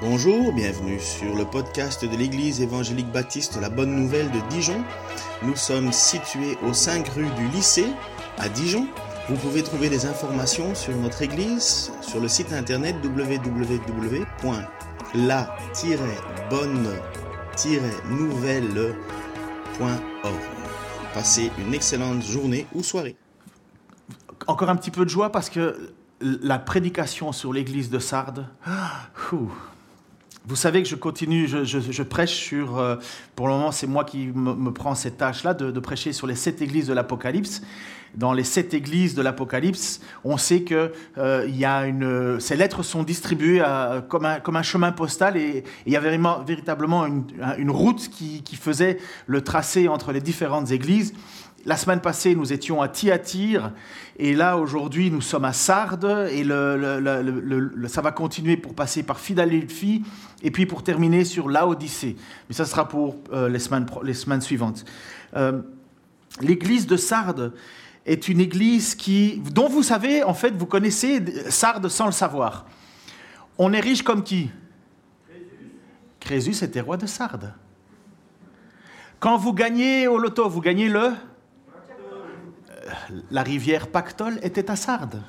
Bonjour, bienvenue sur le podcast de l'Église évangélique baptiste La Bonne Nouvelle de Dijon. Nous sommes situés aux 5 rue du lycée à Dijon. Vous pouvez trouver des informations sur notre Église sur le site internet www.la-bonne-nouvelle.org. Passez une excellente journée ou soirée. Encore un petit peu de joie parce que la prédication sur l'église de Sardes, vous savez que je continue, je, prêche sur, euh, pour le moment c'est moi qui me, prends cette tâche-là, de, prêcher sur les sept églises de l'Apocalypse. Dans les sept églises de l'Apocalypse, on sait que euh, y a une, ces lettres sont distribuées comme, un, comme, un, chemin postal et, il y avait véritablement une, une route qui, qui, faisait le tracé entre les différentes églises. La semaine passée, nous étions à Thyatire, et là, aujourd'hui, nous sommes à Sardes, et ça va continuer pour passer par Philadelphie, et puis pour terminer sur Laodicée. Mais ça sera pour euh, les, semaines, les, semaines, suivantes. Euh, l'église de Sardes est une église qui, dont vous savez, en fait, vous connaissez Sardes sans le savoir. On est riche comme qui? Crésus était roi de Sardes. Quand vous gagnez au loto, vous gagnez le la rivière Pactol était à Sardes.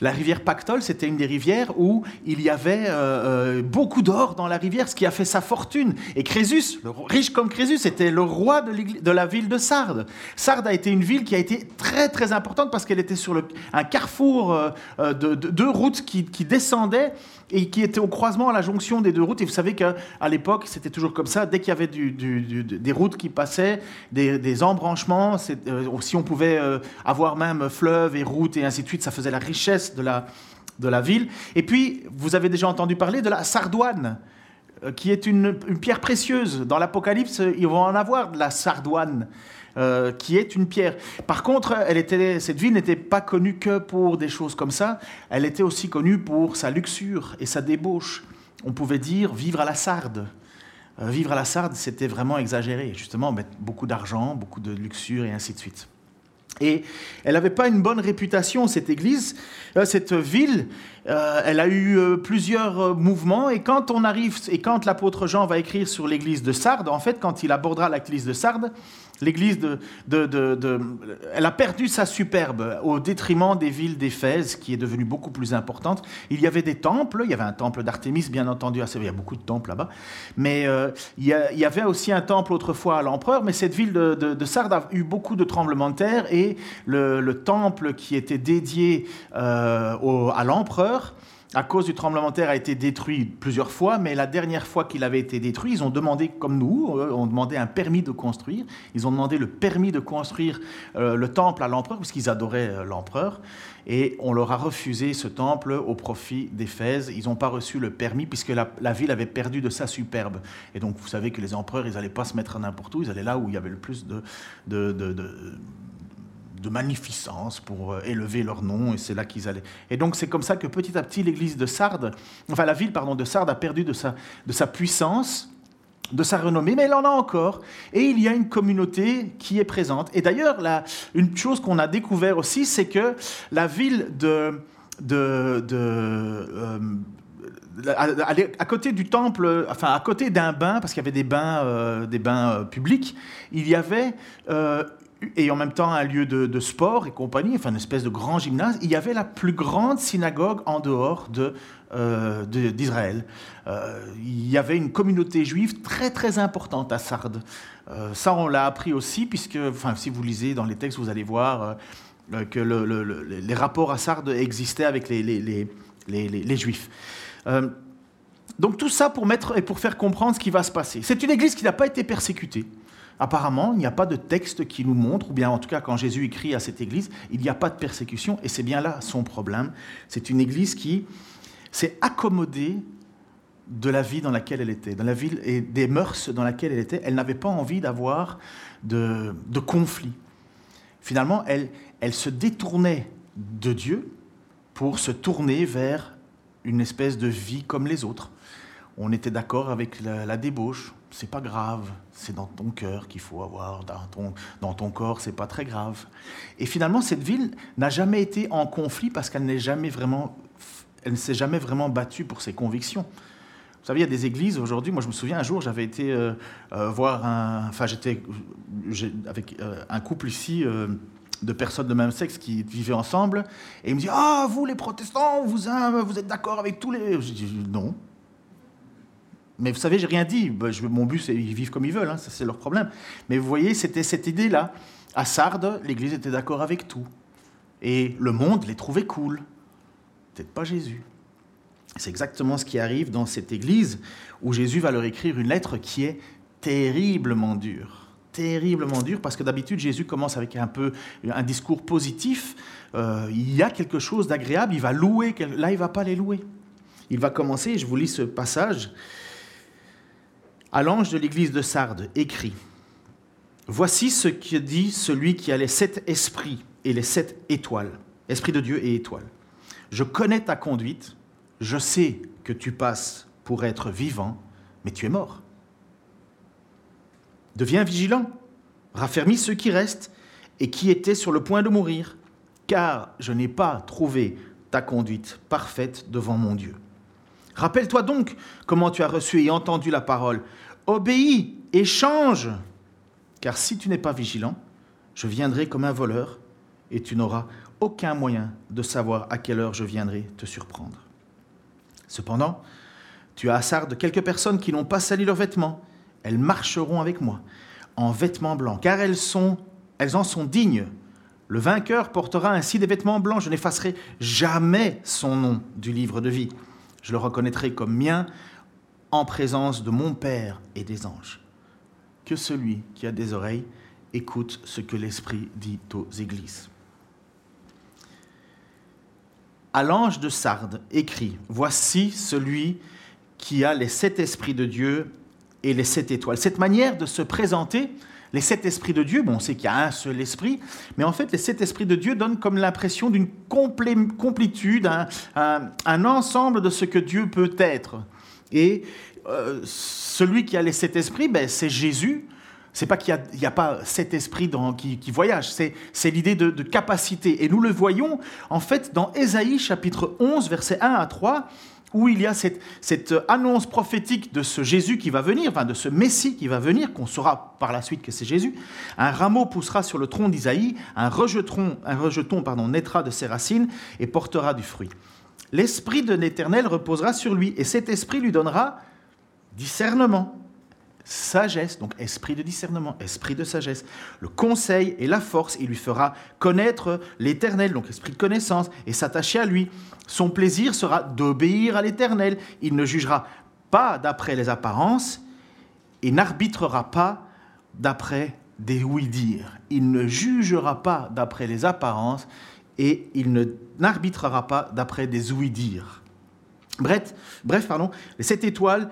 La rivière Pactol, c'était une des rivières où il y avait euh, euh, beaucoup d'or dans la rivière, ce qui a fait sa fortune. Et Crésus, riche comme Crésus, était le roi de, la ville de Sardes. Sardes a été une ville qui a été très très importante parce qu'elle était sur un carrefour euh, de, deux routes qui, descendaient et qui était au croisement à la jonction des deux routes. Et vous savez qu'à l'époque, c'était toujours comme ça. Dès qu'il y avait des routes qui passaient, des, embranchements, si on pouvait avoir même fleuves et routes et ainsi de suite, ça faisait la richesse de la, de la ville. Et puis, vous avez déjà entendu parler de la sardoine euh, qui est une, pierre précieuse. Dans l'Apocalypse, ils vont en avoir de la sardoine. Euh, qui est une pierre. Par contre, elle était, cette ville n'était pas connue que pour des choses comme ça, elle était aussi connue pour sa luxure et sa débauche. On pouvait dire vivre à la sarde. Euh, vivre à la sarde, c'était vraiment exagéré, justement, mettre beaucoup d'argent, beaucoup de luxure et ainsi de suite. Et elle n'avait pas une bonne réputation, cette église, euh, cette ville. elle a eu plusieurs mouvements. Et quand on arrive, et quand l'apôtre Jean va écrire sur l'église de Sardes, en fait, quand il abordera l'église de Sardes, L'église de, elle a perdu sa superbe au détriment des villes d'Éphèse, qui est devenue beaucoup plus importante. Il y avait des temples, il y avait un temple d'Artémis, bien entendu, il y a beaucoup de temples là-bas, mais euh, il, y avait aussi un temple autrefois à l'empereur, mais cette ville de, Sardes a eu beaucoup de tremblements de terre, et le, temple qui était dédié euh, à l'empereur, à cause du tremblement de terre, a été détruit plusieurs fois, mais la dernière fois qu'il avait été détruit, ils ont demandé, comme nous, euh, ont demandé un permis de construire. Ils ont demandé le permis de construire euh, le temple à l'empereur, parce qu'ils adoraient euh, l'empereur, et on leur a refusé ce temple au profit d'Éphèse. Ils n'ont pas reçu le permis, puisque la, ville avait perdu de sa superbe. Et donc, vous savez que les empereurs, ils n'allaient pas se mettre n'importe où, ils allaient là où il y avait le plus de, magnificence pour euh, élever leur nom, et c'est là qu'ils allaient. Et donc c'est comme ça que petit à petit l'église de Sardes, enfin la ville pardon, de Sardes a perdu de sa, de sa puissance, de sa renommée, mais elle en a encore, et il y a une communauté qui est présente. Et d'ailleurs, une chose qu'on a découvert aussi, c'est que la ville de... de, de euh, à, côté du temple, enfin à côté d'un bain, parce qu'il y avait des bains, euh, des bains publics, il y avait et en même temps un lieu de, sport et compagnie, enfin une espèce de grand gymnase, il y avait la plus grande synagogue en dehors de, euh, d'Israël. Euh, il y avait une communauté juive très très importante à Sardes. Euh, ça, on l'a appris aussi, puisque enfin, si vous lisez dans les textes, vous allez voir que les rapports à Sardes existaient avec les, les, les, les Juifs. donc tout ça pour, mettre, et pour faire comprendre ce qui va se passer. C'est une église qui n'a pas été persécutée. Apparemment, il n'y a pas de texte qui nous montre, ou bien en tout cas quand Jésus écrit à cette église, il n'y a pas de persécution, et c'est bien là son problème. C'est une église qui s'est accommodée de la vie dans laquelle elle était, dans la ville et des mœurs dans laquelle elle était. Elle n'avait pas envie d'avoir de, de conflit. Finalement, elle, se détournait de Dieu pour se tourner vers une espèce de vie comme les autres. On était d'accord avec la débauche, c'est pas grave, c'est dans ton cœur qu'il faut avoir, dans ton, dans ton corps, c'est pas très grave. Et finalement, cette ville n'a jamais été en conflit parce qu'elle n'est jamais vraiment, elle ne s'est jamais vraiment battue pour ses convictions. savez, il y a des églises aujourd'hui. Moi, je me souviens un jour, j'avais été euh, euh, voir un. Enfin, j'étais avec euh, un couple ici de personnes de même sexe qui vivaient ensemble. Et il me dit Ah, vous, les protestants, vous, vous êtes d'accord avec tous les. Je dis Non. Mais vous savez, j'ai rien dit. Ben, mon but, c'est qu'ils vivent comme ils veulent. Hein, c'est leur problème. Mais vous voyez, c'était cette idée-là. À Sardes, l'Église était d'accord avec tout. Et le monde les trouvait cool. Peut-être pas Jésus. C'est exactement ce qui arrive dans cette Église où Jésus va leur écrire une lettre qui est terriblement dure. Terriblement dure, parce que d'habitude, Jésus commence avec un peu un discours positif. Euh, il y a quelque chose d'agréable, il va louer. Là, il va pas les louer. Il va commencer, je vous lis ce passage. À l'ange de l'église de Sardes, écrit Voici ce que dit celui qui a les sept esprits et les sept étoiles, esprit de Dieu et étoiles. Je connais ta conduite, je sais que tu passes pour être vivant, mais tu es mort. Deviens vigilant, raffermis ceux qui restent et qui étaient sur le point de mourir, car je n'ai pas trouvé ta conduite parfaite devant mon Dieu. Rappelle-toi donc comment tu as reçu et entendu la parole. Obéis et change, car si tu n'es pas vigilant, je viendrai comme un voleur et tu n'auras aucun moyen de savoir à quelle heure je viendrai te surprendre. Cependant, tu as à Sardes quelques personnes qui n'ont pas sali leurs vêtements. Elles marcheront avec moi en vêtements blancs, car elles en sont dignes. Le vainqueur portera ainsi des vêtements blancs. Je n'effacerai jamais son nom du livre de vie. Je le reconnaîtrai comme mien en présence de mon Père et des anges. Que celui qui a des oreilles écoute ce que l'Esprit dit aux églises à l'ange de Sardes, écrit, Voici celui qui a les sept esprits de Dieu et les sept étoiles. Cette manière de se présenter, les sept esprits de Dieu, bon, on sait qu'il y a un seul esprit, mais en fait, les sept esprits de Dieu donnent comme l'impression d'une complétude, un, ensemble de ce que Dieu peut être. Et euh, celui qui a les sept esprits, ben, c'est Jésus, c'est pas qu'il n'y a, pas cet esprit dans, qui, voyage, c'est l'idée de, capacité. Et nous le voyons en fait dans Ésaïe chapitre 11, versets 1 à 3, où il y a cette, annonce prophétique de ce Jésus qui va venir, enfin de ce Messie qui va venir, qu'on saura par la suite que c'est Jésus. Un rameau poussera sur le tronc d'Isaïe, un rejeton, naîtra de ses racines et portera du fruit. L'Esprit de l'Éternel reposera sur lui, et cet Esprit lui donnera discernement sagesse, donc esprit de discernement, esprit de sagesse, le conseil et la force, il lui fera connaître l'Éternel, donc esprit de connaissance, et s'attacher à lui. Son plaisir sera d'obéir à l'Éternel. Il ne jugera pas d'après les apparences et n'arbitrera pas d'après des oui-dire. Il ne jugera pas d'après les apparences et il n'arbitrera pas d'après des oui-dire. Bref, bref pardon, les sept étoiles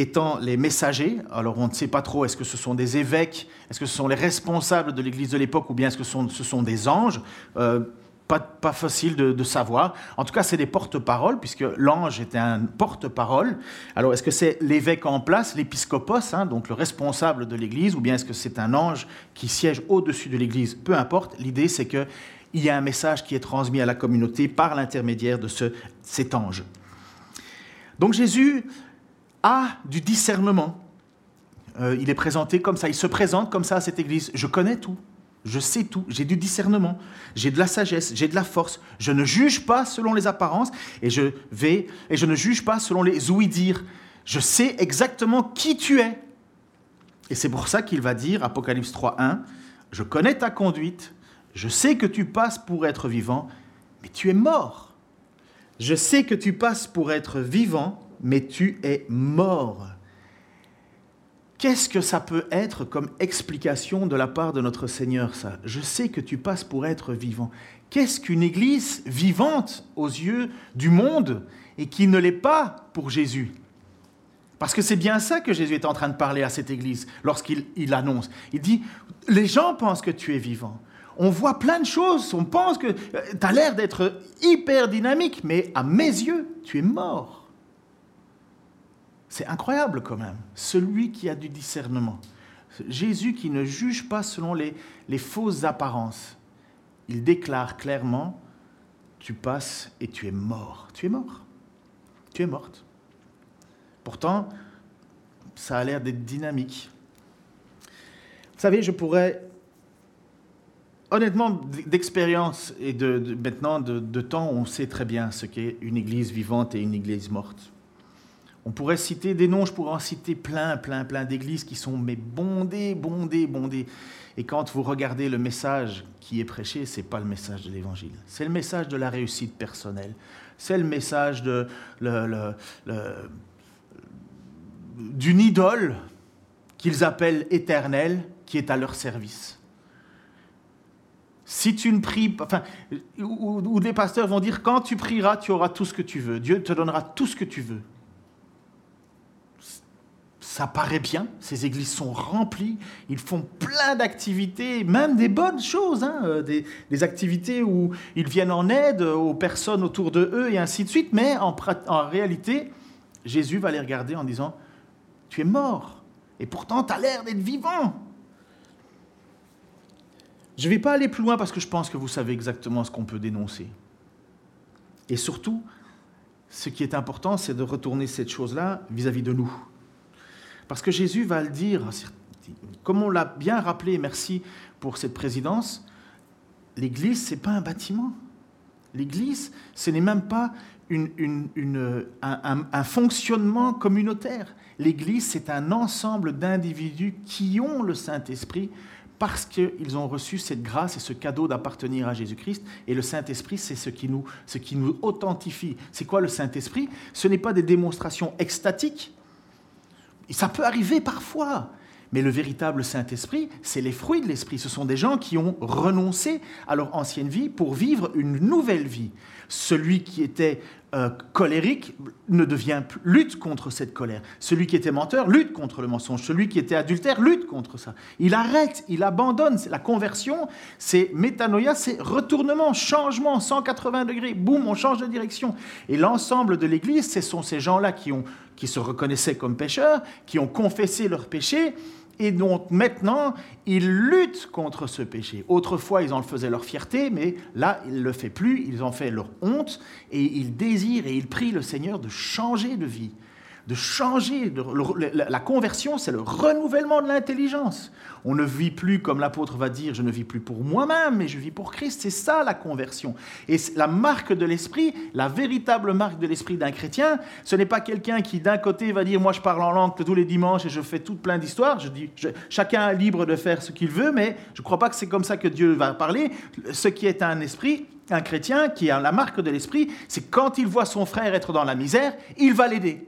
étant les messagers. Alors on ne sait pas trop, est-ce que ce sont des évêques, est-ce que ce sont les responsables de l'Église de l'époque, ou bien est-ce que ce sont, des anges euh, pas, pas, facile de, savoir. En tout cas, c'est des porte-paroles, puisque l'ange était un porte-parole. Alors, est-ce que c'est l'évêque en place, l'épiscopos, hein, donc le responsable de l'Église, ou bien est-ce que c'est un ange qui siège au-dessus de l'Église? Peu importe, l'idée c'est qu'il y a un message qui est transmis à la communauté par l'intermédiaire de ce, cet ange. Donc Jésus a du discernement. Euh, il est présenté comme ça, il se présente comme ça à cette église. Je connais tout, je sais tout, j'ai du discernement, j'ai de la sagesse, j'ai de la force. Je ne juge pas selon les apparences et je vais et je ne juge pas selon les ouï-dire. Je sais exactement qui tu es. Et c'est pour ça qu'il va dire, Apocalypse 3.1, je connais ta conduite, je sais que tu passes pour être vivant, mais tu es mort. Je sais que tu passes pour être vivant, mais tu es mort. Qu'est-ce que ça peut être comme explication de la part de notre Seigneur, ça? Je sais que tu passes pour être vivant. Qu'est-ce qu'une Église vivante aux yeux du monde et qui ne l'est pas pour Jésus? Parce que c'est bien ça que Jésus est en train de parler à cette Église lorsqu'il il annonce. Il dit, les gens pensent que tu es vivant. On voit plein de choses, on pense que euh, tu as l'air d'être hyper dynamique, mais à mes yeux, tu es mort. C'est incroyable quand même. Celui qui a du discernement. Jésus qui ne juge pas selon les, fausses apparences. Il déclare clairement, tu passes et tu es mort. Tu es mort. Tu es morte. Pourtant, ça a l'air d'être dynamique. Vous savez, je pourrais, honnêtement, d'expérience et maintenant de, temps, on sait très bien ce qu'est une église vivante et une église morte. On pourrait citer des noms, je pourrais en citer plein, plein, plein d'églises qui sont mais bondées, bondées, bondées. Et quand vous regardez le message qui est prêché, ce n'est pas le message de l'Évangile. C'est le message de la réussite personnelle. C'est le message de, d'une idole qu'ils appellent éternelle, qui est à leur service. Si tu ne pries, enfin, ou, les pasteurs vont dire, quand tu prieras, tu auras tout ce que tu veux. Dieu te donnera tout ce que tu veux. Ça paraît bien, ces églises sont remplies, ils font plein d'activités, même des bonnes choses, hein, euh, des, activités où ils viennent en aide aux personnes autour de eux et ainsi de suite, mais en réalité, Jésus va les regarder en disant, tu es mort, et pourtant tu as l'air d'être vivant. Je ne vais pas aller plus loin parce que je pense que vous savez exactement ce qu'on peut dénoncer. Et surtout, ce qui est important, c'est de retourner cette chose-là vis-à-vis de nous. Parce que Jésus va le dire, comme on l'a bien rappelé, merci pour cette présidence, l'Église, ce n'est pas un bâtiment. L'Église, ce n'est même pas un, fonctionnement communautaire. L'Église, c'est un ensemble d'individus qui ont le Saint-Esprit parce qu'ils ont reçu cette grâce et ce cadeau d'appartenir à Jésus-Christ. Et le Saint-Esprit, c'est ce ce qui nous authentifie. C'est quoi le Saint-Esprit? Ce n'est pas des démonstrations extatiques. Ça peut arriver parfois. Mais le véritable Saint-Esprit, c'est les fruits de l'Esprit. Ce sont des gens qui ont renoncé à leur ancienne vie pour vivre une nouvelle vie. Celui qui était euh, colérique ne devient lutte contre cette colère. Celui qui était menteur lutte contre le mensonge. Celui qui était adultère lutte contre ça. Il arrête, il abandonne. La conversion, c'est métanoïa, c'est retournement, changement, 180 degrés. Boum, on change de direction. Et l'ensemble de l'Église, ce sont ces gens-là qui, qui se reconnaissaient comme pécheurs, qui ont confessé leurs péchés et donc maintenant, ils luttent contre ce péché. Autrefois, ils en faisaient leur fierté, mais là, ils ne le font plus, ils en font leur honte, et ils désirent et ils prient le Seigneur de changer de vie de changer. la conversion, c'est le renouvellement de l'intelligence. On ne vit plus, comme l'apôtre va dire, je ne vis plus pour moi-même, mais je vis pour Christ. C'est ça la conversion. Et la marque de l'esprit, la véritable marque de l'esprit d'un chrétien, ce n'est pas quelqu'un qui d'un côté va dire, moi je parle en langue tous les dimanches et je fais tout plein d'histoires. Chacun est libre de faire ce qu'il veut, mais je ne crois pas que c'est comme ça que Dieu va parler. Ce qui est un esprit, un chrétien qui a la marque de l'esprit, c'est quand il voit son frère être dans la misère, il va l'aider.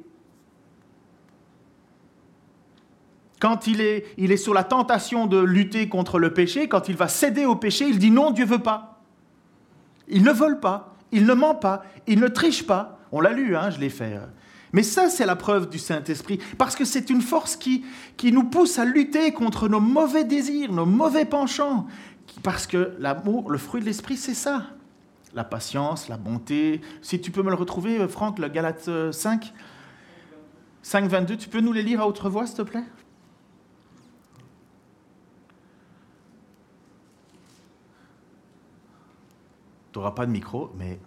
Quand il est, il est sur la tentation de lutter contre le péché, quand il va céder au péché, il dit non, Dieu veut pas. Il ne vole pas, il ne ment pas, il ne triche pas. On l'a lu, hein, je l'ai fait. Mais ça, c'est la preuve du Saint-Esprit, parce que c'est une force qui, qui nous pousse à lutter contre nos mauvais désirs, nos mauvais penchants. Parce que l'amour, le fruit de l'Esprit, c'est ça. La patience, la bonté. Si tu peux me le retrouver, Franck, le Galate 5, 5, 22, tu peux nous les lire à haute voix, s'il te plaît? Tu n'auras pas de micro, mais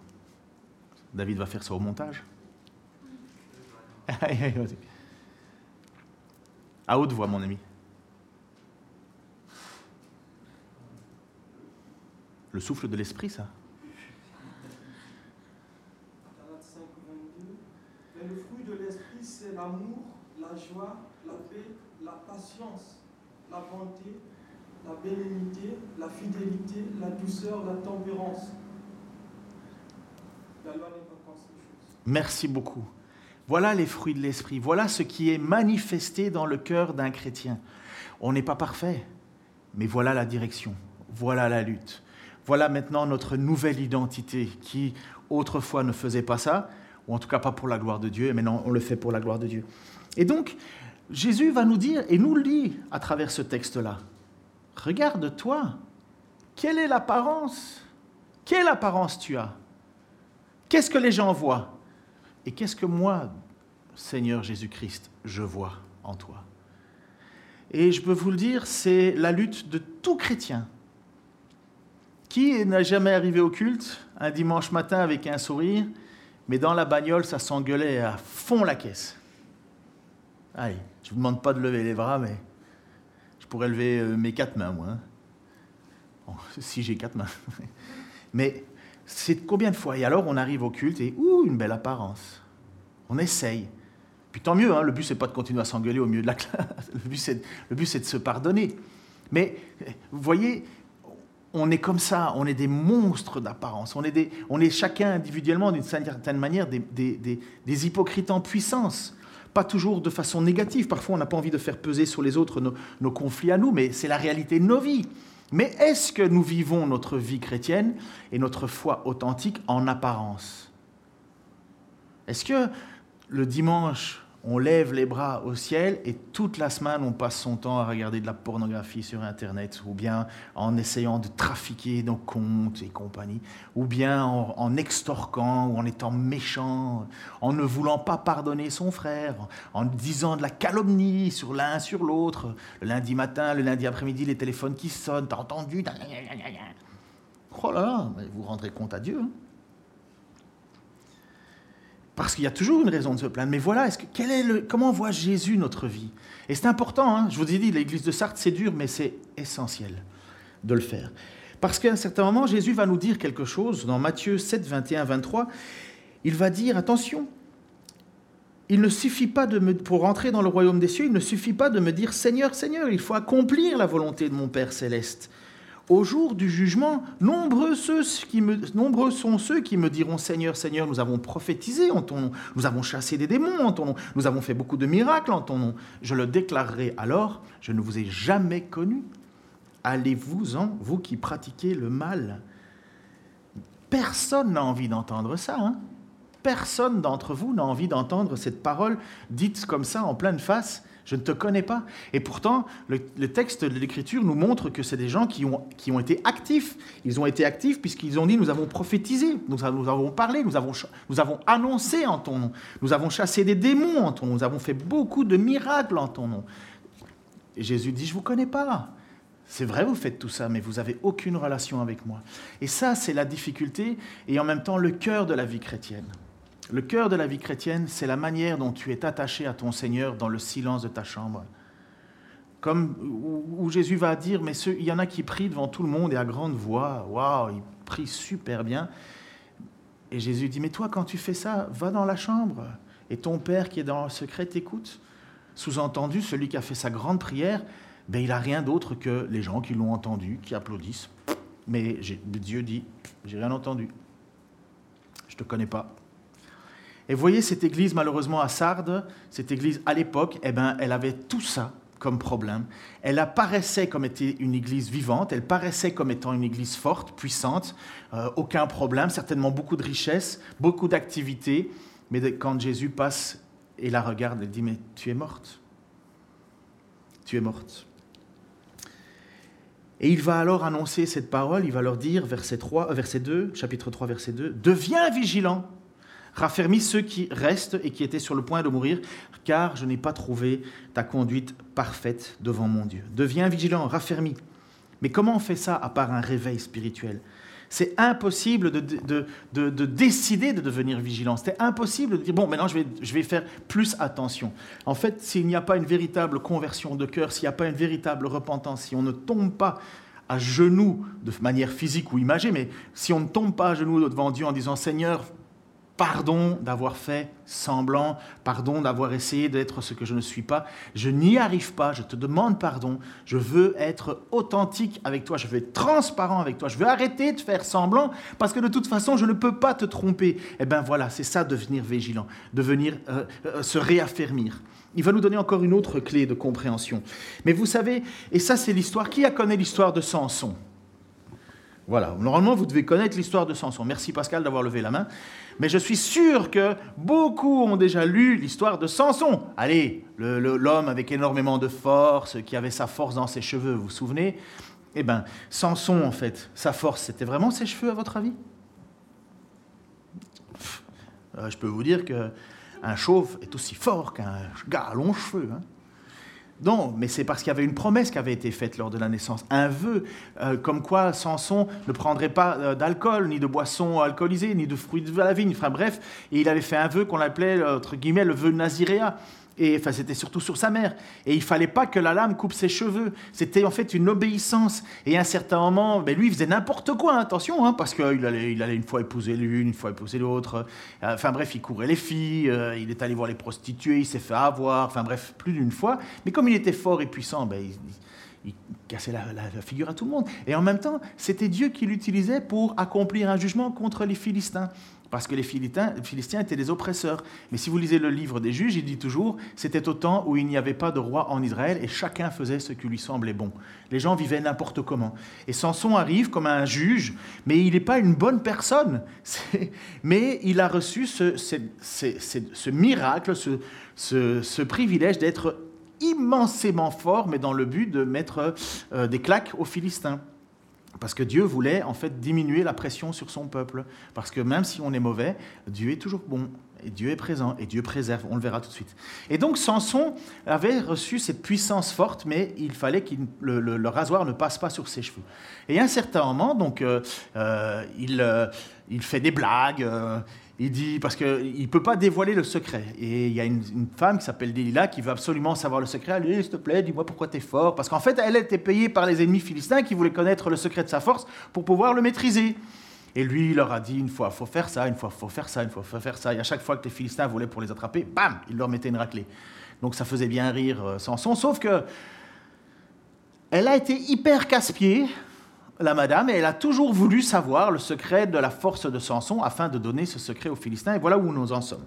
David va faire ça au montage. à haute voix, mon ami. Le souffle de l'esprit, ça. Le fruit de l'esprit, c'est l'amour, la joie, la paix, la patience, la bonté, la bénignité, la fidélité, la douceur, la tempérance. Merci beaucoup. Voilà les fruits de l'esprit. Voilà ce qui est manifesté dans le cœur d'un chrétien. On n'est pas parfait, mais voilà la direction. Voilà la lutte. Voilà maintenant notre nouvelle identité qui autrefois ne faisait pas ça, ou en tout cas pas pour la gloire de Dieu, et maintenant on le fait pour la gloire de Dieu. Et donc, Jésus va nous dire, et nous le dit à travers ce texte-là, regarde-toi, quelle est l'apparence Quelle apparence tu as? Qu'est-ce que les gens voient? Et qu'est-ce que moi, Seigneur Jésus-Christ, je vois en toi? Et je peux vous le dire, c'est la lutte de tout chrétien. Qui n'a jamais arrivé au culte un dimanche matin avec un sourire, mais dans la bagnole, ça s'engueulait à fond la caisse? Allez, je ne vous demande pas de lever les bras, mais je pourrais lever euh, mes quatre mains, moi. Hein. si j'ai quatre mains. mais c'est combien de fois Et alors, on arrive au culte et, ouh, une belle apparence. On essaye. Puis tant mieux, hein, le but, c'est pas de continuer à s'engueuler au milieu de la classe. Le but, c'est, de se pardonner. Mais, vous voyez, on est comme ça, on est des monstres d'apparence. On, est des, on est chacun individuellement, d'une certaine manière, des, des, hypocrites en puissance. Pas toujours de façon négative. Parfois, on n'a pas envie de faire peser sur les autres nos, nos conflits à nous, mais c'est la réalité de nos vies. Mais est-ce que nous vivons notre vie chrétienne et notre foi authentique en apparence? Est-ce que le dimanche, on lève les bras au ciel et toute la semaine on passe son temps à regarder de la pornographie sur Internet ou bien en essayant de trafiquer nos comptes et compagnie ou bien en, extorquant ou en étant méchant, en ne voulant pas pardonner son frère, en disant de la calomnie sur l'un sur l'autre, le lundi matin, le lundi après-midi, les téléphones qui sonnent, t'as entendu? Oh là là, vous rendrez compte à Dieu. Hein. Parce qu'il y a toujours une raison de se plaindre. Mais voilà, est-ce que, quel est le, comment voit Jésus notre vie? Et c'est important, hein. je vous ai dit, l'église de Sarthe, c'est dur, mais c'est essentiel de le faire. Parce qu'à un certain moment, Jésus va nous dire quelque chose dans Matthieu 7, 21, 23. Il va dire, attention, il ne suffit pas de me, pour rentrer dans le royaume des cieux, il ne suffit pas de me dire Seigneur, Seigneur, il faut accomplir la volonté de mon Père céleste au jour du jugement, nombreux, sont ceux qui me diront Seigneur, Seigneur, nous avons prophétisé en ton nom, nous avons chassé des démons en ton nom, nous avons fait beaucoup de miracles en ton nom. Je le déclarerai alors, je ne vous ai jamais connu. Allez-vous-en, vous qui pratiquez le mal. Personne n'a envie d'entendre ça. Hein Personne d'entre vous n'a envie d'entendre cette parole dite comme ça en pleine face. Je ne te connais pas. Et pourtant, le, texte de l'Écriture nous montre que c'est des gens qui ont, été actifs. Ils ont été actifs puisqu'ils ont dit, nous avons prophétisé, nous, avons parlé, nous avons, nous avons annoncé en ton nom, nous avons chassé des démons en ton nom, nous avons fait beaucoup de miracles en ton nom. Et Jésus dit, je ne vous connais pas. C'est vrai, vous faites tout ça, mais vous n'avez aucune relation avec moi. Et ça, c'est la difficulté et en même temps le cœur de la vie chrétienne. Le cœur de la vie chrétienne, c'est la manière dont tu es attaché à ton Seigneur dans le silence de ta chambre. Comme où Jésus va dire, mais il y en a qui prient devant tout le monde et à grande voix, waouh, ils prient super bien. Et Jésus dit, mais toi, quand tu fais ça, va dans la chambre et ton Père qui est dans le secret t'écoute. Sous-entendu, celui qui a fait sa grande prière, ben, il n'a rien d'autre que les gens qui l'ont entendu, qui applaudissent. Mais Dieu dit, j'ai rien entendu. Je ne te connais pas. Et voyez, cette église, malheureusement, à Sardes, cette église à l'époque, eh ben, elle avait tout ça comme problème. Elle apparaissait comme étant une église vivante, elle paraissait comme étant une église forte, puissante, euh, aucun problème, certainement beaucoup de richesses, beaucoup d'activités. Mais quand Jésus passe et la regarde, elle dit, mais tu es morte. Tu es morte. Et il va alors annoncer cette parole, il va leur dire, verset, 3, verset 2, chapitre 3, verset 2, Deviens vigilant Raffermis ceux qui restent et qui étaient sur le point de mourir, car je n'ai pas trouvé ta conduite parfaite devant mon Dieu. Deviens vigilant, raffermis. Mais comment on fait ça à part un réveil spirituel? C'est impossible de, de, décider de devenir vigilant. C'est impossible de dire, bon, maintenant je vais, je vais faire plus attention. En fait, s'il n'y a pas une véritable conversion de cœur, s'il n'y a pas une véritable repentance, si on ne tombe pas à genoux de manière physique ou imagée, mais si on ne tombe pas à genoux devant Dieu en disant, Seigneur, Pardon d'avoir fait semblant, pardon d'avoir essayé d'être ce que je ne suis pas. Je n'y arrive pas, je te demande pardon. Je veux être authentique avec toi, je veux être transparent avec toi, je veux arrêter de faire semblant parce que de toute façon, je ne peux pas te tromper. Eh bien voilà, c'est ça devenir vigilant, devenir euh, euh, se réaffermir. Il va nous donner encore une autre clé de compréhension. Mais vous savez, et ça c'est l'histoire, qui a connu l'histoire de Samson? Voilà, normalement vous devez connaître l'histoire de Samson. Merci Pascal d'avoir levé la main. Mais je suis sûr que beaucoup ont déjà lu l'histoire de Samson. Allez, l'homme avec énormément de force, qui avait sa force dans ses cheveux, vous vous souvenez? Eh bien, Samson, en fait, sa force, c'était vraiment ses cheveux, à votre avis? Euh, Je peux vous dire qu'un chauve est aussi fort qu'un gars à longs cheveux. Hein. Non, mais c'est parce qu'il y avait une promesse qui avait été faite lors de la naissance, un vœu, euh, comme quoi Samson ne prendrait pas euh, d'alcool, ni de boissons alcoolisées, ni de fruits de la vigne, enfin bref, et il avait fait un vœu qu'on appelait, entre guillemets, le vœu naziréa. Et enfin, c'était surtout sur sa mère. Et il fallait pas que la lame coupe ses cheveux. C'était en fait une obéissance. Et à un certain moment, ben lui, il faisait n'importe quoi, attention, hein, parce qu'il allait, il allait une fois épouser l'une, une fois épouser l'autre. Enfin bref, il courait les filles, euh, il est allé voir les prostituées, il s'est fait avoir, enfin bref, plus d'une fois. Mais comme il était fort et puissant, ben, il, cassait la, figure à tout le monde. Et en même temps, c'était Dieu qui l'utilisait pour accomplir un jugement contre les Philistins parce que les Philistins, étaient des oppresseurs. Mais si vous lisez le livre des juges, il dit toujours, c'était au temps où il n'y avait pas de roi en Israël et chacun faisait ce qui lui semblait bon. Les gens vivaient n'importe comment. Et Samson arrive comme un juge, mais il n'est pas une bonne personne. Mais il a reçu ce, miracle, ce, privilège d'être immensément fort, mais dans le but de mettre euh, des claques aux Philistins. Parce que Dieu voulait en fait diminuer la pression sur son peuple. Parce que même si on est mauvais, Dieu est toujours bon. Et Dieu est présent et Dieu préserve, on le verra tout de suite. Et donc Samson avait reçu cette puissance forte, mais il fallait que le, rasoir ne passe pas sur ses cheveux. Et à un certain moment, donc, euh, euh, euh, il, fait des blagues, il dit, parce qu'il ne peut pas dévoiler le secret. Et il y a une, femme qui s'appelle Delilah qui veut absolument savoir le secret. Elle dit, s'il te plaît, dis-moi pourquoi tu es fort. Parce qu'en fait, elle était payée par les ennemis philistins qui voulaient connaître le secret de sa force pour pouvoir le maîtriser. Et lui, il leur a dit une fois, faut faire ça, une fois, faut faire ça, une fois, faut faire ça. Et à chaque fois que les Philistins voulaient pour les attraper, bam, il leur mettait une raclée. Donc ça faisait bien rire euh, Samson, sauf que elle a été hyper casse-pied la madame, et elle a toujours voulu savoir le secret de la force de Samson afin de donner ce secret aux Philistins. Et voilà où nous en sommes.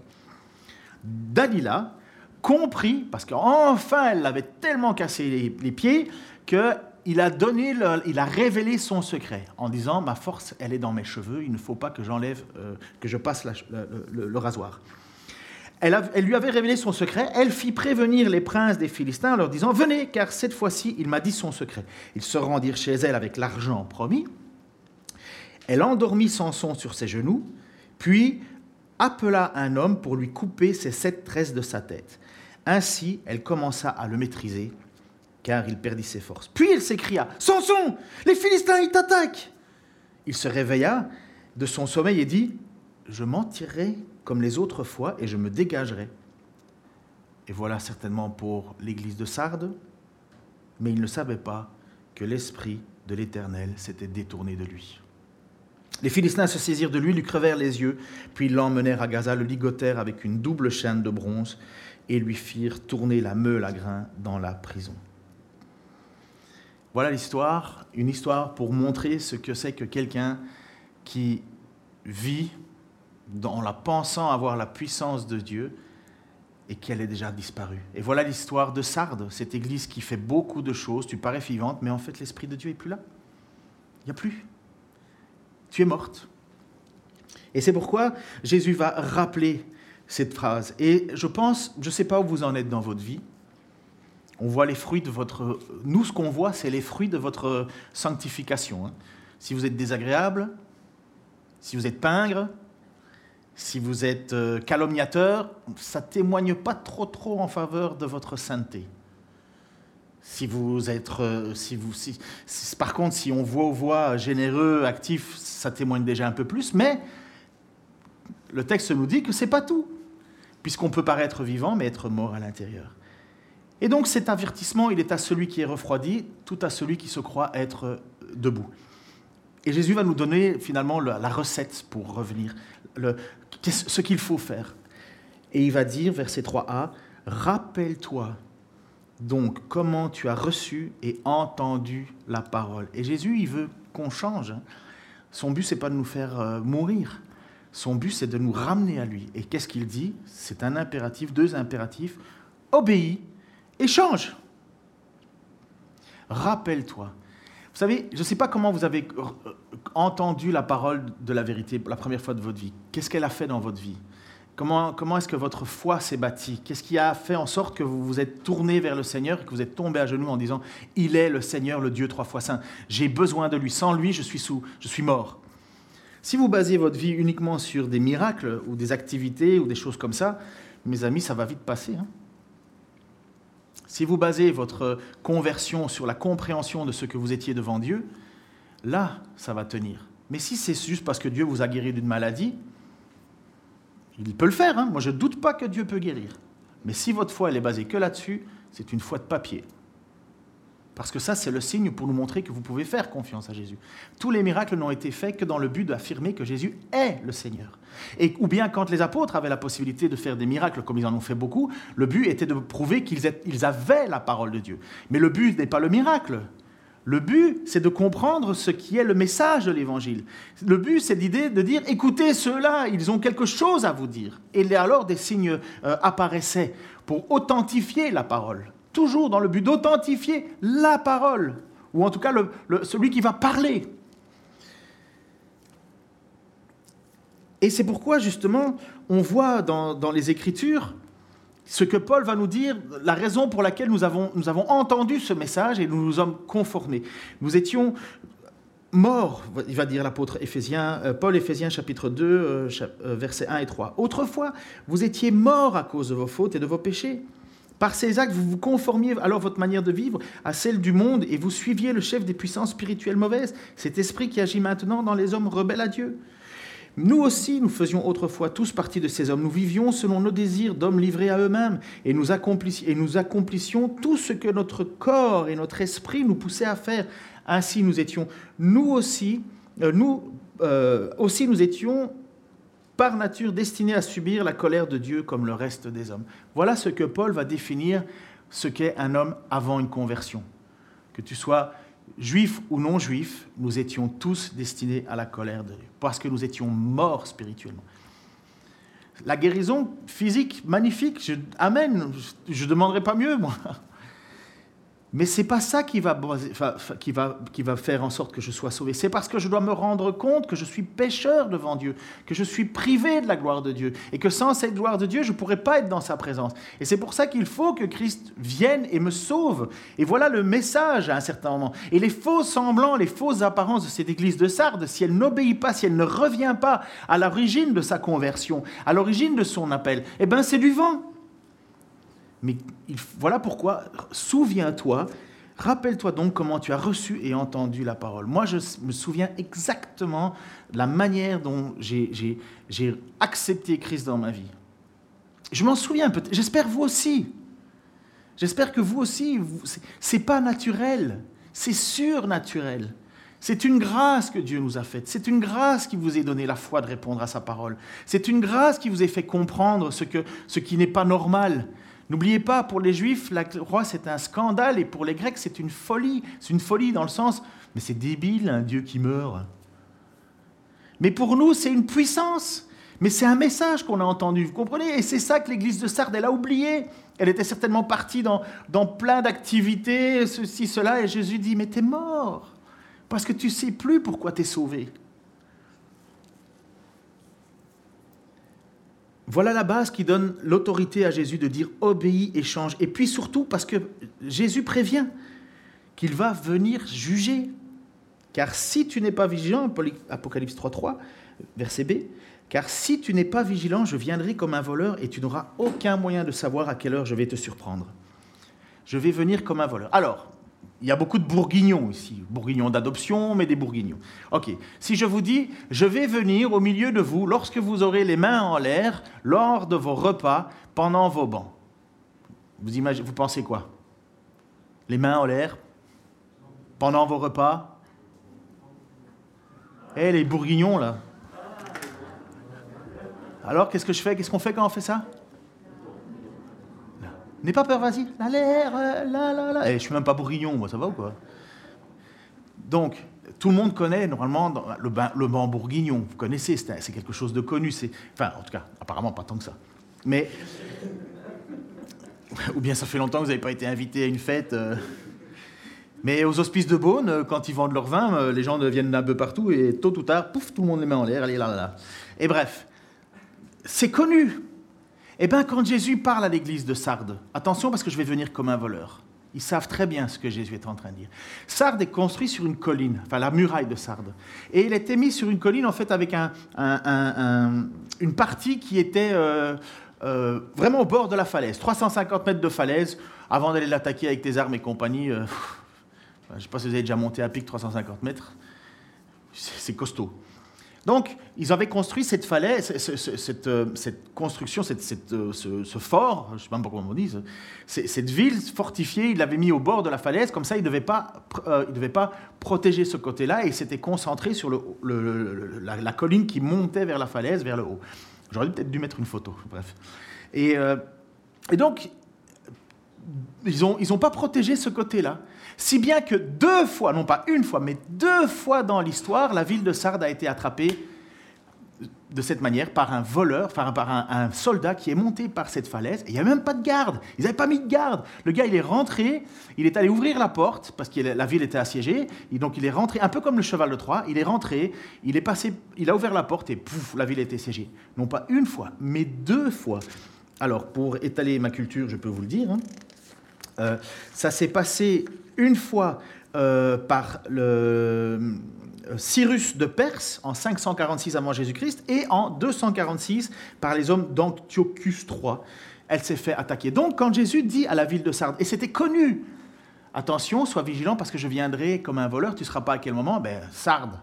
Dalila comprit, parce qu'enfin elle l'avait tellement cassé les, pieds, qu'il a a révélé son secret en disant ma force, elle est dans mes cheveux. Il ne faut pas que j'enlève, euh, que je passe le rasoir. Elle, lui avait révélé son secret. Elle fit prévenir les princes des Philistins en leur disant Venez, car cette fois-ci, il m'a dit son secret. Ils se rendirent chez elle avec l'argent promis. Elle endormit Samson sur ses genoux, puis appela un homme pour lui couper ses sept tresses de sa tête. Ainsi, elle commença à le maîtriser, car il perdit ses forces. Puis elle s'écria Samson, les Philistins, ils t'attaquent Il se réveilla de son sommeil et dit Je mentirai comme les autres fois et je me dégagerai. Et voilà certainement pour l'église de Sardes, mais il ne savait pas que l'Esprit de l'Éternel s'était détourné de lui. Les Philistins se saisirent de lui, lui crevèrent les yeux, puis l'emmenèrent à Gaza, le ligotèrent avec une double chaîne de bronze et lui firent tourner la meule à grains dans la prison. Voilà l'histoire, une histoire pour montrer ce que c'est que quelqu'un qui vit en la pensant avoir la puissance de Dieu et qu'elle est déjà disparue. Et voilà l'histoire de Sardes, cette église qui fait beaucoup de choses, tu parais vivante, mais en fait l'Esprit de Dieu n'est plus là. Il n'y a plus. Tu es morte. Et c'est pourquoi Jésus va rappeler cette phrase. Et je pense, je ne sais pas où vous en êtes dans votre vie, on voit les fruits de votre... Nous, ce qu'on voit, c'est les fruits de votre sanctification. Hein. Si vous êtes désagréable, si vous êtes pingre, si vous êtes euh, calomniateur, ça témoigne pas trop trop en faveur de votre sainteté. Si vous êtes, euh, si vous, si, par contre, si on voit voix généreux, actif, ça témoigne déjà un peu plus. Mais le texte nous dit que c'est pas tout, puisqu'on peut paraître vivant mais être mort à l'intérieur. Et donc cet avertissement, il est à celui qui est refroidi, tout à celui qui se croit être euh, debout. Et Jésus va nous donner finalement la recette pour revenir, ce qu'il faut faire? Et il va dire, verset 3a, Rappelle-toi donc comment tu as reçu et entendu la parole. Et Jésus, il veut qu'on change. Hein. Son but, c'est pas de nous faire euh, mourir. Son but, c'est de nous ramener à lui. Et qu'est-ce qu'il dit? C'est un impératif, deux impératifs. Obéis et change. Rappelle-toi. Vous savez, je ne sais pas comment vous avez euh, entendu la parole de la vérité la première fois de votre vie. Qu'est-ce qu'elle a fait dans votre vie? Comment, comment est-ce que votre foi s'est bâtie? Qu'est-ce qui a fait en sorte que vous vous êtes tourné vers le Seigneur et que vous êtes tombé à genoux en disant Il est le Seigneur, le Dieu trois fois saint. J'ai besoin de lui. Sans lui, je suis, sous, je suis mort. Si vous basez votre vie uniquement sur des miracles ou des activités ou des choses comme ça, mes amis, ça va vite passer. Hein si vous basez votre conversion sur la compréhension de ce que vous étiez devant Dieu, là, ça va tenir. Mais si c'est juste parce que Dieu vous a guéri d'une maladie, il peut le faire. Hein. Moi, je ne doute pas que Dieu peut guérir. Mais si votre foi elle est basée que là-dessus, c'est une foi de papier. Parce que ça, c'est le signe pour nous montrer que vous pouvez faire confiance à Jésus. Tous les miracles n'ont été faits que dans le but d'affirmer que Jésus est le Seigneur. Et, ou bien quand les apôtres avaient la possibilité de faire des miracles, comme ils en ont fait beaucoup, le but était de prouver qu'ils avaient la parole de Dieu. Mais le but n'est pas le miracle. Le but, c'est de comprendre ce qui est le message de l'Évangile. Le but, c'est l'idée de dire, écoutez ceux-là, ils ont quelque chose à vous dire. Et alors des signes euh, apparaissaient pour authentifier la parole toujours dans le but d'authentifier la parole, ou en tout cas celui qui va parler. Et c'est pourquoi justement on voit dans, les Écritures ce que Paul va nous dire, la raison pour laquelle nous avons, entendu ce message et nous nous sommes conformés. Nous étions morts, il va dire l'apôtre Éphésiens, euh, Paul Éphésiens chapitre 2, euh, euh, versets 1 et 3. Autrefois, vous étiez morts à cause de vos fautes et de vos péchés. Par ces actes, vous vous conformiez alors votre manière de vivre à celle du monde et vous suiviez le chef des puissances spirituelles mauvaises, cet esprit qui agit maintenant dans les hommes rebelles à Dieu. Nous aussi, nous faisions autrefois tous partie de ces hommes. Nous vivions selon nos désirs d'hommes livrés à eux-mêmes et nous, accomplissions tout ce que notre corps et notre esprit nous poussaient à faire. Ainsi, nous étions, nous aussi, euh, nous euh, aussi, nous étions par nature destiné à subir la colère de Dieu comme le reste des hommes. Voilà ce que Paul va définir ce qu'est un homme avant une conversion. Que tu sois juif ou non juif, nous étions tous destinés à la colère de Dieu, parce que nous étions morts spirituellement. La guérison physique, magnifique, je, amen, je ne demanderai pas mieux, moi. Mais c'est pas ça qui va, faire en sorte que je sois sauvé. C'est parce que je dois me rendre compte que je suis pécheur devant Dieu, que je suis privé de la gloire de Dieu, et que sans cette gloire de Dieu, je ne pourrais pas être dans sa présence. Et c'est pour ça qu'il faut que Christ vienne et me sauve. Et voilà le message à un certain moment. Et les faux semblants, les fausses apparences de cette église de Sardes, si elle n'obéit pas, si elle ne revient pas à l'origine de sa conversion, à l'origine de son appel, eh bien c'est du vent. Mais voilà pourquoi, souviens-toi, rappelle-toi donc comment tu as reçu et entendu la parole. Moi, je me souviens exactement de la manière dont j'ai accepté Christ dans ma vie. Je m'en souviens, j'espère vous aussi. J'espère que vous aussi, c'est pas naturel, c'est surnaturel. C'est une grâce que Dieu nous a faite. C'est une grâce qui vous ait donné la foi de répondre à sa parole. C'est une grâce qui vous ait fait comprendre ce qui n'est pas normal. N'oubliez pas, pour les Juifs, la croix c'est un scandale et pour les Grecs c'est une folie. C'est une folie dans le sens, mais c'est débile un Dieu qui meurt. Mais pour nous c'est une puissance. Mais c'est un message qu'on a entendu, vous comprenez? Et c'est ça que l'église de Sardes, elle a oublié. Elle était certainement partie dans, plein d'activités, ceci, cela, et Jésus dit, mais t'es mort, parce que tu sais plus pourquoi t'es sauvé. Voilà la base qui donne l'autorité à Jésus de dire obéis et change. Et puis surtout parce que Jésus prévient qu'il va venir juger. Car si tu n'es pas vigilant, Apocalypse 3.3, verset B, car si tu n'es pas vigilant, je viendrai comme un voleur et tu n'auras aucun moyen de savoir à quelle heure je vais te surprendre. Je vais venir comme un voleur. Alors, il y a beaucoup de bourguignons ici, bourguignons d'adoption, mais des bourguignons. Ok, si je vous dis, je vais venir au milieu de vous lorsque vous aurez les mains en l'air, lors de vos repas, pendant vos bancs. Vous, imaginez, vous pensez quoi? Les mains en l'air, pendant vos repas? Eh, les bourguignons, là. Alors, qu'est-ce que je fais? Qu'est-ce qu'on fait quand on fait ça? N'aie pas peur, vas-y. La l'air, euh, là, là, là. Et je suis même pas bourguignon, moi, ça va ou quoi? Donc, tout le monde connaît normalement le, le banc bourguignon. Vous connaissez, c'est quelque chose de connu. Enfin, en tout cas, apparemment pas tant que ça. Mais. Ou bien ça fait longtemps que vous n'avez pas été invité à une fête. Euh. Mais aux hospices de Beaune, euh, quand ils vendent leur vin, les gens viennent un peu partout et tôt ou tard, pouf, tout le monde les met en l'air, allez là, là, là. Et bref, c'est connu. Eh bien, quand Jésus parle à l'église de Sardes, attention parce que je vais venir comme un voleur. Ils savent très bien ce que Jésus est en train de dire. Sardes est construit sur une colline, enfin la muraille de Sardes. Et il était mis sur une colline en fait avec une partie qui était euh, euh, vraiment au bord de la falaise, 350 mètres de falaise, avant d'aller l'attaquer avec tes armes et compagnie. Euh, je ne sais pas si vous avez déjà monté à pic 350 mètres. C'est costaud. Donc, ils avaient construit cette falaise, cette, euh, cette construction, cette, euh, ce, fort, je ne sais pas comment on dit, cette ville fortifiée, il l'avait mis au bord de la falaise, comme ça, il ne devait, pas, euh, devait pas protéger ce côté-là, et il s'était concentré sur la, colline qui montait vers la falaise, vers le haut. J'aurais peut-être dû mettre une photo, bref. Et, et donc, ils n'ont ils ont pas protégé ce côté-là. Si bien que deux fois, non pas une fois, mais deux fois dans l'histoire, la ville de Sardes a été attrapée de cette manière par un voleur, par un, soldat qui est monté par cette falaise. Et il n'y a même pas de garde. Ils n'avaient pas mis de garde. Le gars, il est rentré, il est allé ouvrir la porte parce que la ville était assiégée. Et donc il est rentré, un peu comme le cheval de Troie. Il est rentré, il est passé, il a ouvert la porte et pouf, la ville était assiégée. Non pas une fois, mais deux fois. Alors pour étaler ma culture, je peux vous le dire. Hein, euh, ça s'est passé une fois euh, par le euh, Cyrus de Perse en 546 avant Jésus-Christ et en 246 par les hommes d'Antiochus III. Elle s'est fait attaquer. Donc quand Jésus dit à la ville de Sardes, et c'était connu, attention, sois vigilant parce que je viendrai comme un voleur, tu ne seras pas à quel moment? Ben Sardes.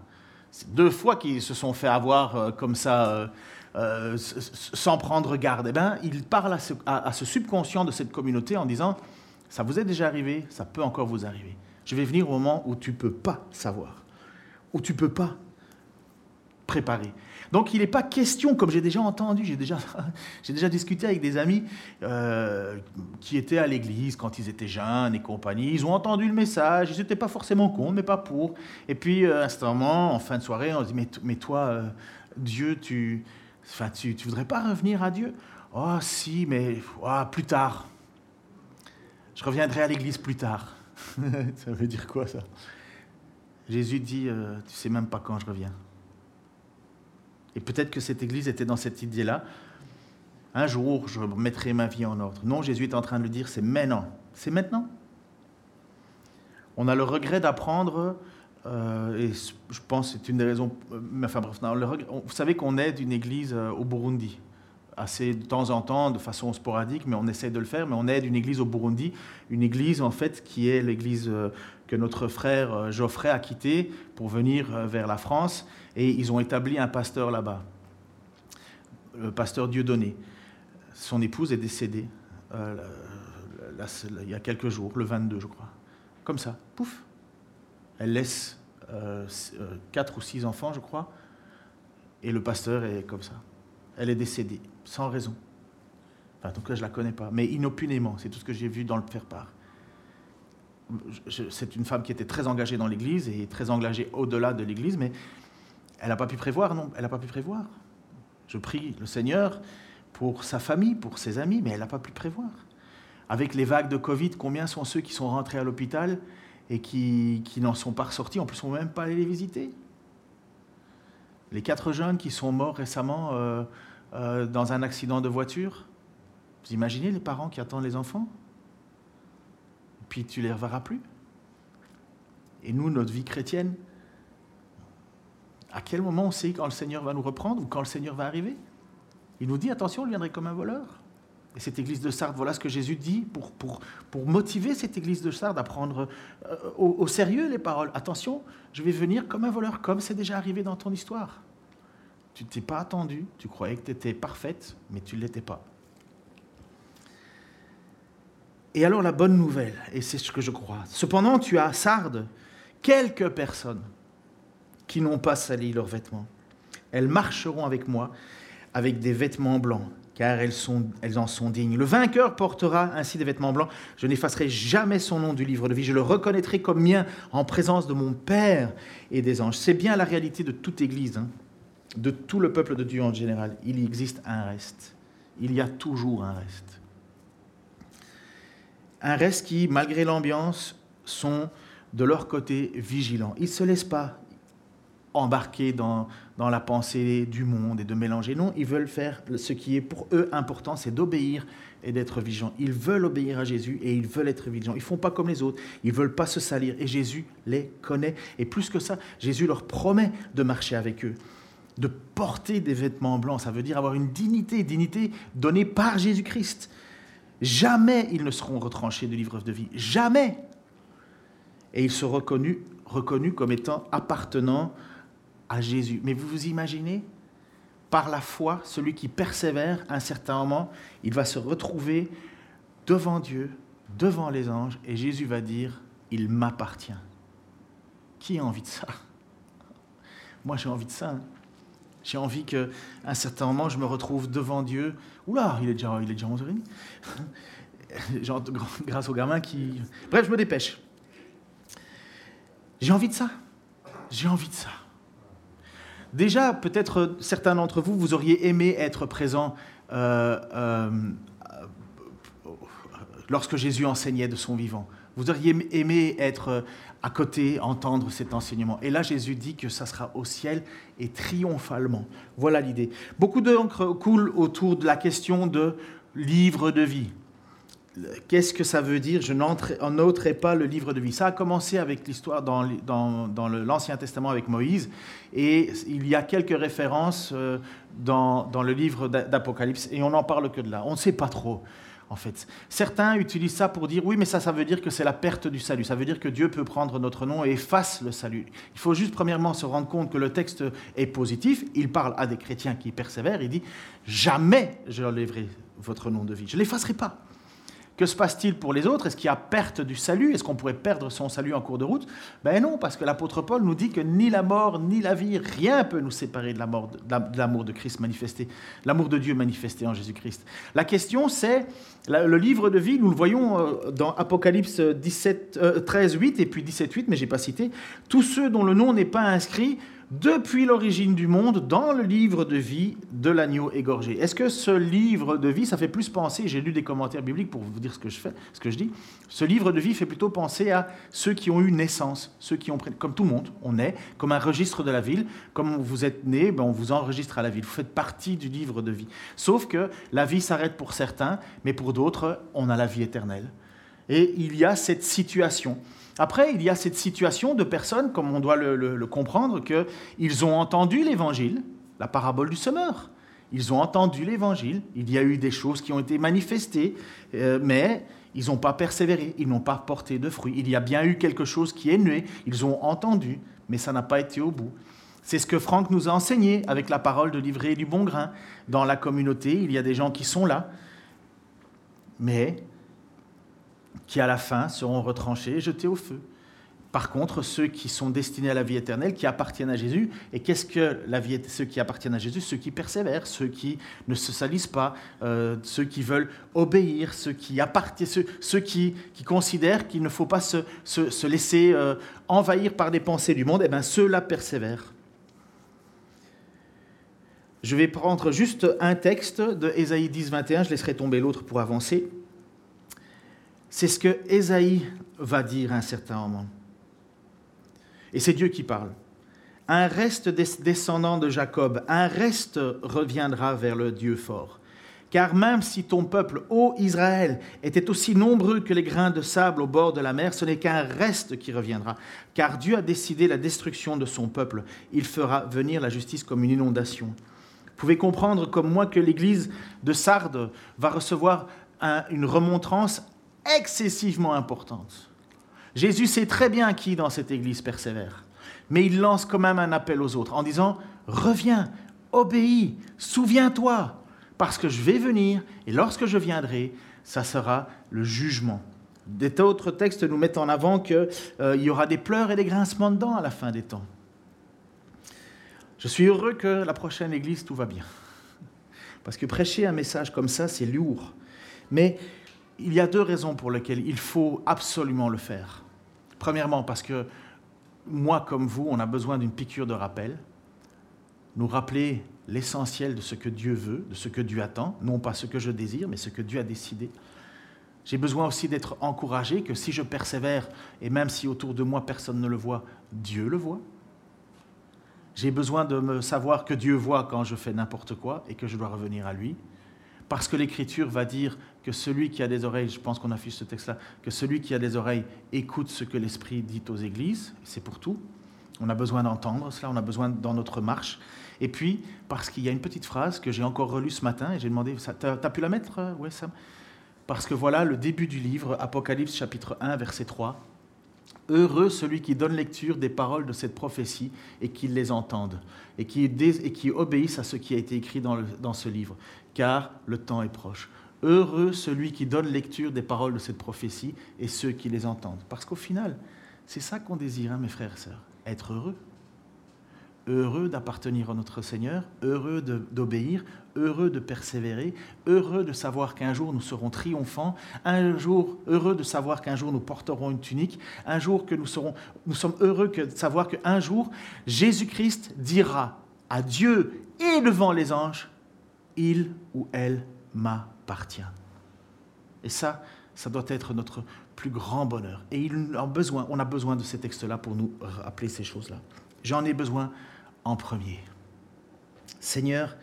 C'est deux fois qu'ils se sont fait avoir comme ça. sans prendre garde, eh ben, il parle à ce subconscient de cette communauté en disant ça vous est déjà arrivé, ça peut encore vous arriver. Je vais venir au moment où tu ne peux pas savoir, où tu ne peux pas préparer. Donc il n'est pas question, comme j'ai déjà entendu, j'ai déjà, déjà discuté avec des amis euh, qui étaient à l'église quand ils étaient jeunes et compagnie, ils ont entendu le message, ils n'étaient pas forcément contre, mais pas pour. Et puis, euh, instantanément, en fin de soirée, on se dit, mais, toi, euh, Dieu, tu, enfin, tu ne voudrais pas revenir à Dieu? Oh si, mais oh, plus tard. Je reviendrai à l'église plus tard. ça veut dire quoi ça? Jésus dit, euh, tu sais même pas quand je reviens. Et peut-être que cette église était dans cette idée-là. Un jour, je mettrai ma vie en ordre. Non, Jésus est en train de le dire, c'est maintenant. C'est maintenant. On a le regret d'apprendre, euh, et je pense que c'est une des raisons. Euh, enfin bref, vous savez qu'on est d'une église au Burundi assez de temps en temps, de façon sporadique, mais on essaie de le faire. Mais on aide une église au Burundi, une église en fait qui est l'église euh, que notre frère euh, Geoffrey a quittée pour venir euh, vers la France. Et ils ont établi un pasteur là-bas, le pasteur Dieudonné. Son épouse est décédée il y a quelques jours, le 22 je crois. Comme ça, pouf. Elle laisse quatre ou six enfants, je crois. Et le pasteur est comme ça. Elle est décédée sans raison. Enfin, donc là, je ne la connais pas, mais inopinément, c'est tout ce que j'ai vu dans le faire-part. C'est une femme qui était très engagée dans l'Église et très engagée au-delà de l'Église, mais elle n'a pas pu prévoir, non, elle n'a pas pu prévoir. Je prie le Seigneur pour sa famille, pour ses amis, mais elle n'a pas pu prévoir. Avec les vagues de Covid, combien sont ceux qui sont rentrés à l'hôpital et qui, qui n'en sont pas ressortis, en plus on ne même pas allé les visiter Les quatre jeunes qui sont morts récemment... Euh, euh, dans un accident de voiture. Vous imaginez les parents qui attendent les enfants? Puis tu les reverras plus? Et nous, notre vie chrétienne, à quel moment on sait quand le Seigneur va nous reprendre ou quand le Seigneur va arriver? Il nous dit, attention, je viendrai comme un voleur. Et cette église de Sardes, voilà ce que Jésus dit pour, motiver cette église de Sardes à prendre euh, au, au, sérieux les paroles. Attention, je vais venir comme un voleur, comme c'est déjà arrivé dans ton histoire. Tu ne t'es pas attendu, tu croyais que tu étais parfaite, mais tu ne l'étais pas. Et alors la bonne nouvelle, et c'est ce que je crois, cependant tu as à Sardes quelques personnes qui n'ont pas sali leurs vêtements. Elles marcheront avec moi avec des vêtements blancs, car elles, en sont dignes. Le vainqueur portera ainsi des vêtements blancs. Je n'effacerai jamais son nom du livre de vie. Je le reconnaîtrai comme mien en présence de mon Père et des anges. C'est bien la réalité de toute Église. Hein de tout le peuple de Dieu en général, il existe un reste. Il y a toujours un reste. Un reste qui, malgré l'ambiance, sont de leur côté vigilants. Ils ne se laissent pas embarquer dans, dans la pensée du monde et de mélanger. Non, ils veulent faire ce qui est pour eux important, c'est d'obéir et d'être vigilants. Ils veulent obéir à Jésus et ils veulent être vigilants. Ils ne font pas comme les autres. Ils ne veulent pas se salir. Et Jésus les connaît. Et plus que ça, Jésus leur promet de marcher avec eux de porter des vêtements blancs. Ça veut dire avoir une dignité, dignité donnée par Jésus-Christ. Jamais ils ne seront retranchés du livre de vie. Jamais. Et ils seront reconnus, reconnus comme étant appartenant Jésus. Mais vous vous imaginez Par la foi, celui qui persévère, à un certain moment, il va se retrouver devant Dieu, devant les anges, et Jésus va dire, il m'appartient. Qui a envie de ça? Moi, j'ai envie de ça. Hein. J'ai envie qu'à un certain moment, je me retrouve devant Dieu. Oula, il est déjà, il est déjà 11h30. Genre, grâce au gamin qui... Bref, je me dépêche. J'ai envie de ça. J'ai envie de ça. Déjà, peut-être certains d'entre vous, vous auriez aimé être présent euh, euh, lorsque Jésus enseignait de son vivant. Vous auriez aimé être à côté, entendre cet enseignement. Et là, Jésus dit que ça sera au ciel et triomphalement. Voilà l'idée. Beaucoup d'encre coule autour de la question de livre de vie. Qu'est-ce que ça veut dire Je n'entrerai pas le livre de vie. Ça a commencé avec l'histoire dans, l'Ancien Testament avec Moïse, et il y a quelques références euh, dans, le livre d'Apocalypse, et on n'en parle que de là. On ne sait pas trop en fait. Certains utilisent ça pour dire oui, mais ça, ça veut dire que c'est la perte du salut. Ça veut dire que Dieu peut prendre notre nom et efface le salut. Il faut juste premièrement se rendre compte que le texte est positif. Il parle à des chrétiens qui persévèrent. Il dit jamais je enlèverai votre nom de vie. Je l'effacerai pas. Que se passe-t-il pour les autres? Est-ce qu'il y a perte du salut? Est-ce qu'on pourrait perdre son salut en cours de route? Ben non, parce que l'apôtre Paul nous dit que ni la mort, ni la vie, rien peut nous séparer de l'amour de Christ manifesté, l'amour de Dieu manifesté en Jésus-Christ. La question, c'est le livre de vie, nous le voyons euh, dans Apocalypse 17, 13, 8 et puis 17, 8, mais j'ai pas cité. Tous ceux dont le nom n'est pas inscrit depuis l'origine du monde dans le livre de vie de l'agneau égorgé. Est-ce que ce livre de vie, ça fait plus penser, j'ai lu des commentaires bibliques pour vous dire ce que je fais, ce que je dis, ce livre de vie fait plutôt penser à ceux qui ont eu naissance, ceux qui ont comme tout le monde, on est comme un registre de la ville, comme vous êtes né, ben on vous enregistre à la ville, vous faites partie du livre de vie. Sauf que la vie s'arrête pour certains, mais pour d'autres, on a la vie éternelle. Et il y a cette situation. Après, il y a cette situation de personnes, comme on doit le, comprendre, qu'ils ont entendu l'évangile, la parabole du semeur. Ils ont entendu l'évangile, il y a eu des choses qui ont été manifestées, euh, mais ils n'ont pas persévéré, ils n'ont pas porté de fruits. Il y a bien eu quelque chose qui est né, ils ont entendu, mais ça n'a pas été au bout. C'est ce que Franck nous a enseigné avec la parole de livrer du bon grain. Dans la communauté, il y a des gens qui sont là, mais qui à la fin seront retranchés et jetés au feu. Par contre, ceux qui sont destinés à la vie éternelle, qui appartiennent à Jésus, et qu'est-ce que la vie, ceux qui appartiennent à Jésus? Ceux qui persévèrent, ceux qui ne se salissent pas, euh, ceux qui veulent obéir, ceux qui appartiennent, ceux, qui, considèrent qu'il ne faut pas se, laisser euh, envahir par des pensées du monde, et eh bien ceux-là persévèrent. Je vais prendre juste un texte de Ésaïe 10, 21, je laisserai tomber l'autre pour avancer. C'est ce que Ésaïe va dire à un certain moment. Et c'est Dieu qui parle. Un reste descendant de Jacob, un reste reviendra vers le Dieu fort. Car même si ton peuple, ô Israël, était aussi nombreux que les grains de sable au bord de la mer, ce n'est qu'un reste qui reviendra. Car Dieu a décidé la destruction de son peuple. Il fera venir la justice comme une inondation. Vous pouvez comprendre comme moi que l'Église de Sardes va recevoir une remontrance excessivement importante. Jésus sait très bien qui dans cette Église persévère, mais il lance quand même un appel aux autres en disant, reviens, obéis, souviens-toi, parce que je vais venir, et lorsque je viendrai, ça sera le jugement. Des autres textes nous mettent en avant qu'il euh, y aura des pleurs et des grincements de dents à la fin des temps. Je suis heureux que la prochaine Église, tout va bien. Parce que prêcher un message comme ça, c'est lourd. Mais il y a deux raisons pour lesquelles il faut absolument le faire. Premièrement, parce que moi comme vous, on a besoin d'une piqûre de rappel, nous rappeler l'essentiel de ce que Dieu veut, de ce que Dieu attend, non pas ce que je désire, mais ce que Dieu a décidé. J'ai besoin aussi d'être encouragé que si je persévère, et même si autour de moi personne ne le voit, Dieu le voit. J'ai besoin de me savoir que Dieu voit quand je fais n'importe quoi et que je dois revenir à lui. Parce que l'Écriture va dire que celui qui a des oreilles, je pense qu'on affiche ce texte-là, que celui qui a des oreilles écoute ce que l'Esprit dit aux églises, c'est pour tout. On a besoin d'entendre cela, on a besoin dans notre marche. Et puis, parce qu'il y a une petite phrase que j'ai encore relue ce matin, et j'ai demandé, tu as, pu la mettre, Oui, euh, Sam Parce que voilà le début du livre, Apocalypse chapitre 1, verset 3. Heureux celui qui donne lecture des paroles de cette prophétie et qui les entende, et qui, obéissent à ce qui a été écrit dans ce livre, car le temps est proche. Heureux celui qui donne lecture des paroles de cette prophétie et ceux qui les entendent. Parce qu'au final, c'est ça qu'on désire, hein, mes frères et sœurs, être heureux heureux d'appartenir à notre Seigneur, heureux d'obéir, heureux de persévérer, heureux de savoir qu'un jour nous serons triomphants, un jour heureux de savoir qu'un jour nous porterons une tunique, un jour que nous serons, nous sommes heureux de savoir qu'un jour Jésus-Christ dira à Dieu et devant les anges, il ou elle Et ça, ça doit être notre plus grand bonheur. Et il a besoin, on a besoin de ces textes-là pour nous rappeler ces choses-là. J'en ai besoin en premier. Seigneur,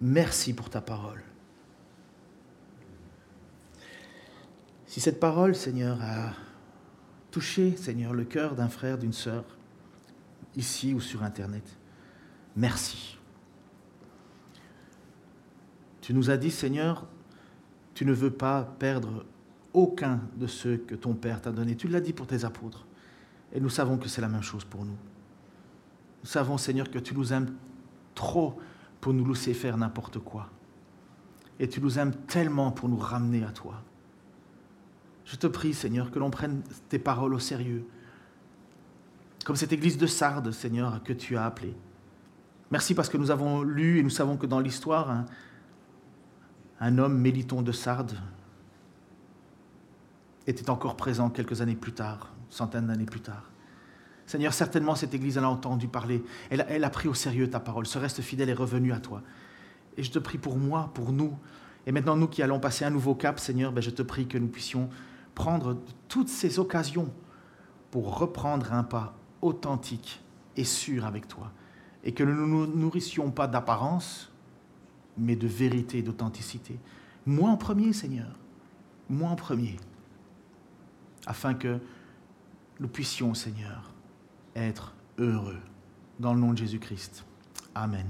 merci pour ta parole. Si cette parole, Seigneur, a touché, Seigneur, le cœur d'un frère, d'une sœur, ici ou sur Internet, merci. Tu nous as dit, Seigneur, tu ne veux pas perdre aucun de ceux que ton Père t'a donnés. Tu l'as dit pour tes apôtres. Et nous savons que c'est la même chose pour nous. Nous savons, Seigneur, que tu nous aimes trop pour nous laisser faire n'importe quoi. Et tu nous aimes tellement pour nous ramener à toi. Je te prie, Seigneur, que l'on prenne tes paroles au sérieux. Comme cette église de Sardes, Seigneur, que tu as appelée. Merci parce que nous avons lu et nous savons que dans l'histoire, un, un, homme, Méliton de Sardes, était encore présent quelques années plus tard, centaines d'années plus tard. Seigneur, certainement cette Église elle a entendu parler, elle, a pris au sérieux ta parole, ce reste fidèle est revenu à toi. Et je te prie pour moi, pour nous, et maintenant nous qui allons passer un nouveau cap, Seigneur, ben je te prie que nous puissions prendre toutes ces occasions pour reprendre un pas authentique et sûr avec toi, et que nous ne nous nourrissions pas d'apparence, mais de vérité d'authenticité. Moi en premier, Seigneur, moi en premier, afin que nous puissions, Seigneur, être heureux. Dans le nom de Jésus-Christ. Amen.